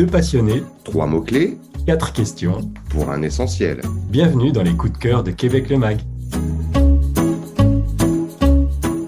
Deux passionnés, Trois mots-clés quatre questions. pour un essentiel. Bienvenue dans les coups de cœur de Québec le Mag.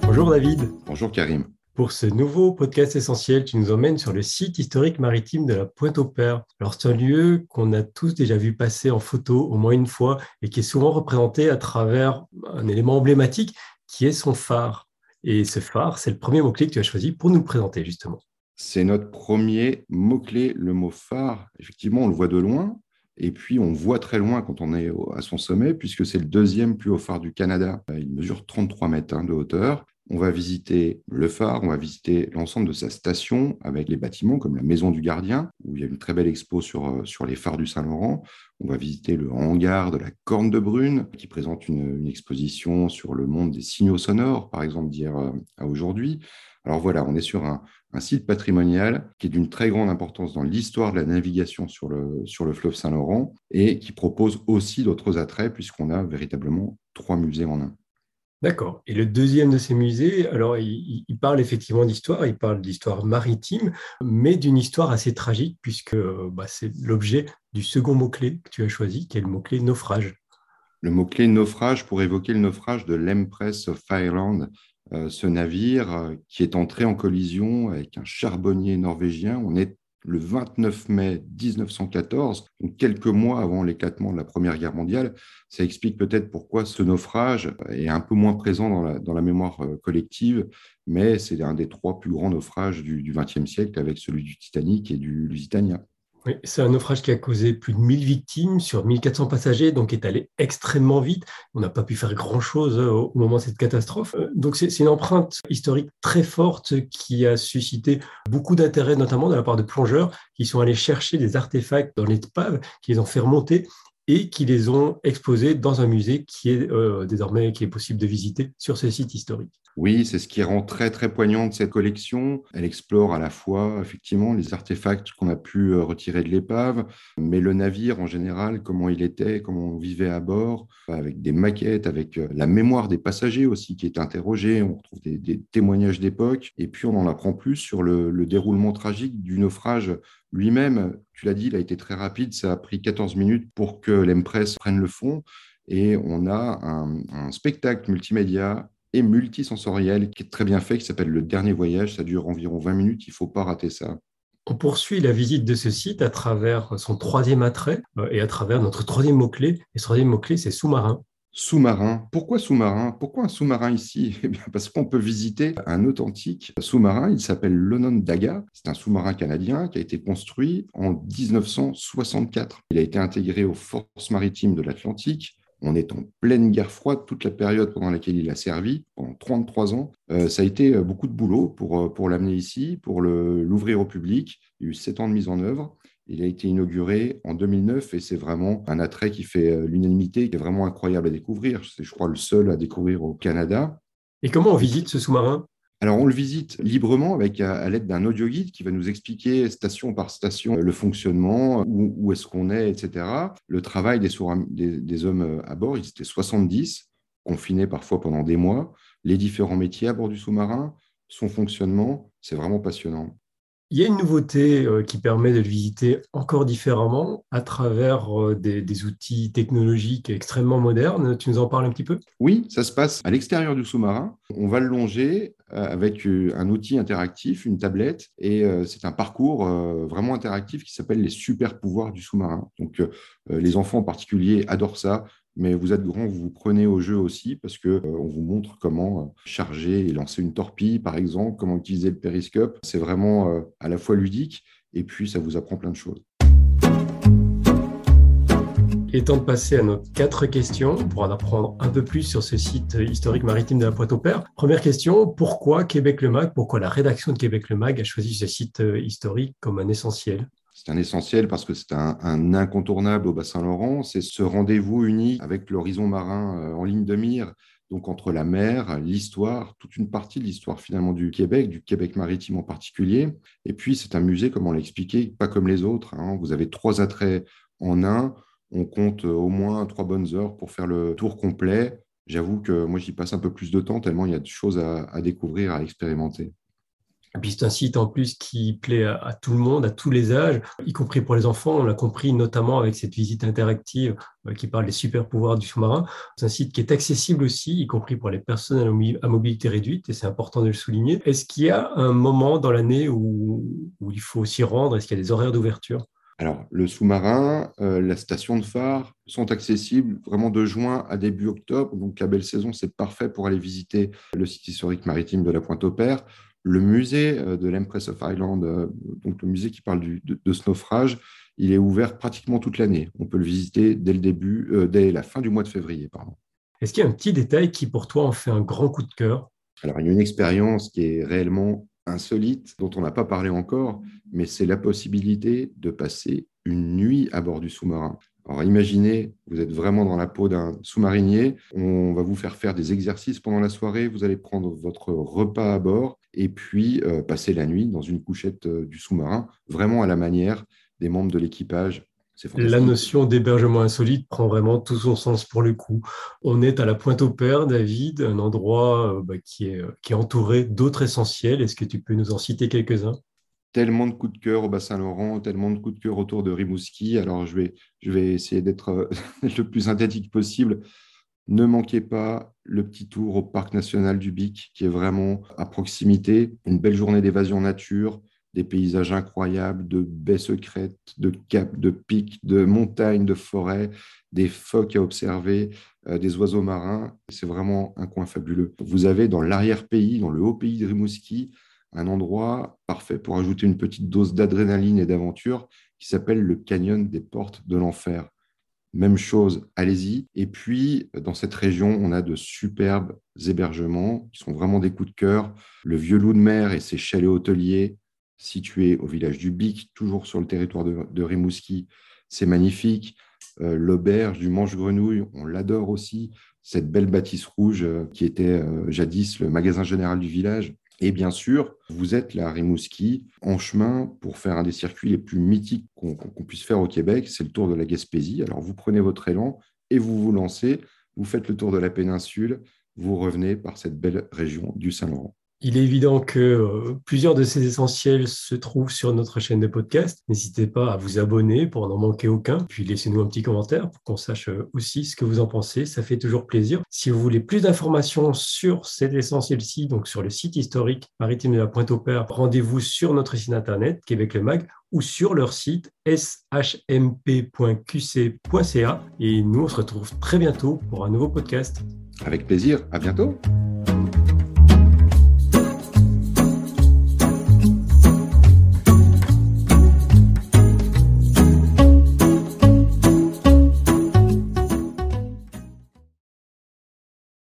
Bonjour David. Bonjour Karim. Pour ce nouveau podcast essentiel, tu nous emmènes sur le site historique maritime de la Pointe-au-Père. Alors, c'est un lieu qu'on a tous déjà vu passer en photo au moins une fois et qui est souvent représenté à travers un élément emblématique qui est son phare. Et ce phare, c'est le premier mot-clé que tu as choisi pour nous le présenter, justement. C'est notre premier mot-clé, le mot phare. Effectivement, on le voit de loin. Et puis, on voit très loin quand on est à son sommet, puisque c'est le deuxième plus haut phare du Canada. Il mesure 33 mètres hein, de hauteur. On va visiter le phare, on va visiter l'ensemble de sa station avec les bâtiments comme la Maison du Gardien, où il y a une très belle expo sur, euh, sur les phares du Saint-Laurent. On va visiter le hangar de la Corne de Brune, qui présente une, exposition sur le monde des signaux sonores, par exemple, d'hier euh, à aujourd'hui. Alors voilà, on est sur un, un site patrimonial qui est d'une très grande importance dans l'histoire de la navigation sur le, sur le fleuve Saint-Laurent et qui propose aussi d'autres attraits puisqu'on a véritablement trois musées en un. D'accord. Et le deuxième de ces musées, alors il, parle effectivement d'histoire, il parle d'histoire maritime, mais d'une histoire assez tragique puisque bah, c'est l'objet du second mot-clé que tu as choisi, qui est le mot-clé naufrage. Le mot-clé naufrage pour évoquer le naufrage de l'Empress of Ireland, euh, ce navire euh, qui est entré en collision avec un charbonnier norvégien. On est le 29 mai 1914, donc quelques mois avant l'éclatement de la Première Guerre mondiale. Ça explique peut-être pourquoi ce naufrage est un peu moins présent dans la, dans la mémoire euh, collective, mais c'est un des trois plus grands naufrages du XXe siècle avec celui du Titanic et du Lusitania. Oui, c'est un naufrage qui a causé plus de 1000 victimes sur 1400 passagers, donc est allé extrêmement vite. On n'a pas pu faire grand-chose euh, au moment de cette catastrophe. Euh, Donc c'est une empreinte historique très forte qui a suscité beaucoup d'intérêt, notamment de la part de plongeurs qui sont allés chercher des artefacts dans l'épave, qui les ont fait remonter et qui les ont exposés dans un musée qui est euh, désormais qui est possible de visiter sur ce site historique. Oui, c'est ce qui rend très très poignante cette collection. Elle explore à la fois effectivement les artefacts qu'on a pu euh, retirer de l'épave, mais le navire en général, comment il était, comment on vivait à bord, avec des maquettes, avec euh, la mémoire des passagers aussi qui est interrogée. On retrouve des, témoignages d'époque et puis on en apprend plus sur le déroulement tragique du naufrage lui-même. Tu l'as dit, il a été très rapide. Ça a pris 14 minutes pour que l'Empress prenne le fond et on a un, spectacle multimédia et multisensoriel qui est très bien fait, qui s'appelle Le Dernier Voyage. Ça dure environ 20 minutes, il ne faut pas rater ça. On poursuit la visite de ce site à travers son troisième attrait euh, et à travers notre troisième mot-clé. Et ce troisième mot-clé, c'est sous-marin. Sous-marin. Pourquoi sous-marin? Pourquoi un sous-marin ici? Eh bien, parce qu'on peut visiter un authentique sous-marin. Il s'appelle l'Onondaga. C'est un sous-marin canadien qui a été construit en 1964. Il a été intégré aux forces maritimes de l'Atlantique. On est en pleine guerre froide, toute la période pendant laquelle il a servi, pendant 33 ans. Euh, ça a été euh, beaucoup de boulot pour, euh, pour l'amener ici, pour l'ouvrir au public. Il y a eu sept ans de mise en œuvre. Il a été inauguré en 2009 et c'est vraiment un attrait qui fait euh, l'unanimité, qui est vraiment incroyable à découvrir. C'est, je crois, le seul à découvrir au Canada. Et comment on visite ce sous-marin? Alors, on le visite librement avec à, à l'aide d'un audio guide qui va nous expliquer station par station le fonctionnement, où, où est-ce qu'on est, etc. Le travail des, des hommes euh, à bord, ils étaient 70, confinés parfois pendant des mois. Les différents métiers à bord du sous-marin, son fonctionnement, c'est vraiment passionnant. Il y a une nouveauté euh, qui permet de le visiter encore différemment à travers euh, des, outils technologiques extrêmement modernes. Tu nous en parles un petit peu? Oui, ça se passe à l'extérieur du sous-marin. On va le longer euh, avec un outil interactif, une tablette, et c'est un parcours vraiment interactif qui s'appelle les super pouvoirs du sous-marin. Donc, les enfants en particulier adorent ça. Mais vous êtes grand, vous vous prenez au jeu aussi parce que euh, on vous montre comment euh, charger et lancer une torpille, par exemple, comment utiliser le périscope. C'est vraiment euh, à la fois ludique et puis ça vous apprend plein de choses. Il est temps de passer à nos quatre questions pour en apprendre un peu plus sur ce site historique maritime de la Pointe-au-Père. Première question, pourquoi Québec le Mag Pourquoi la rédaction de Québec le Mag a choisi ce site historique comme un essentiel? C'est un essentiel parce que c'est un, incontournable au bassin Laurent. C'est ce rendez-vous unique avec l'horizon marin euh, en ligne de mire, donc entre la mer, l'histoire, toute une partie de l'histoire finalement du Québec, du Québec maritime en particulier. Et puis c'est un musée, comme on l'a expliqué, pas comme les autres. hein. Vous avez trois attraits en un. On compte au moins trois bonnes heures pour faire le tour complet. J'avoue que moi, j'y passe un peu plus de temps tellement il y a des choses à découvrir, à expérimenter. Et puis c'est un site en plus qui plaît à, tout le monde, à tous les âges, y compris pour les enfants. On l'a compris notamment avec cette visite interactive euh, qui parle des super pouvoirs du sous-marin. C'est un site qui est accessible aussi, y compris pour les personnes à mobilité réduite, et c'est important de le souligner. Est-ce qu'il y a un moment dans l'année où, il faut s'y rendre? Est-ce qu'il y a des horaires d'ouverture? Alors, le sous-marin, euh, la station de phare sont accessibles vraiment de juin à début octobre. Donc, la belle saison, c'est parfait pour aller visiter le site historique maritime de la Pointe-au-Père. Le musée euh, de l'Empress of Island, euh, donc le musée qui parle de, ce naufrage, il est ouvert pratiquement toute l'année. On peut le visiter dès le début, dès la fin du mois de février. Est-ce qu'il y a un petit détail qui, pour toi, en fait un grand coup de cœur? Alors, il y a une expérience qui est réellement insolite dont on n'a pas parlé encore, mais c'est la possibilité de passer une nuit à bord du sous-marin. Alors imaginez, vous êtes vraiment dans la peau d'un sous-marinier, on va vous faire faire des exercices pendant la soirée, vous allez prendre votre repas à bord et puis euh, passer la nuit dans une couchette euh, du sous-marin, vraiment à la manière des membres de l'équipage la notion d'hébergement insolite prend vraiment tout son sens pour le coup. On est à la Pointe-au-Père, David, un endroit euh, bah, qui, est, qui est entouré d'autres essentiels. Est-ce que tu peux nous en citer quelques-uns? Tellement de coups de cœur au Bassin-Laurent, tellement de coups de cœur autour de Rimouski. Alors, je vais, je vais essayer d'être le plus synthétique possible. Ne manquez pas le petit tour au Parc national du Bic, qui est vraiment à proximité. Une belle journée d'évasion nature, des paysages incroyables, de baies secrètes, de caps, de pics, de montagnes, de forêts, des phoques à observer, euh, des oiseaux marins. C'est vraiment un coin fabuleux. Vous avez dans l'arrière-pays, dans le haut pays de Rimouski, un endroit parfait pour ajouter une petite dose d'adrénaline et d'aventure qui s'appelle le canyon des portes de l'enfer. Même chose, allez-y. Et puis, dans cette région, on a de superbes hébergements qui sont vraiment des coups de cœur. Le Vieux Loup de Mer et ses chalets hôteliers, situé au village du Bic, toujours sur le territoire de, Rimouski. C'est magnifique. Euh, l'auberge du Manche-Grenouille, on l'adore aussi. Cette belle bâtisse rouge euh, qui était euh, jadis le magasin général du village. Et bien sûr, vous êtes à Rimouski, en chemin pour faire un des circuits les plus mythiques qu'on puisse faire au Québec, c'est le tour de la Gaspésie. Alors vous prenez votre élan et vous vous lancez, vous faites le tour de la péninsule, vous revenez par cette belle région du Saint-Laurent. Il est évident que euh, plusieurs de ces essentiels se trouvent sur notre chaîne de podcast. N'hésitez pas à vous abonner pour n'en manquer aucun. Puis laissez-nous un petit commentaire pour qu'on sache euh, aussi ce que vous en pensez. Ça fait toujours plaisir. Si vous voulez plus d'informations sur cet essentiel-ci, donc sur le site historique maritime de la Pointe-au-Père, rendez-vous sur notre site internet Québec le Mag ou sur leur site shmp.qc.ca. Et nous, on se retrouve très bientôt pour un nouveau podcast. Avec plaisir. À bientôt.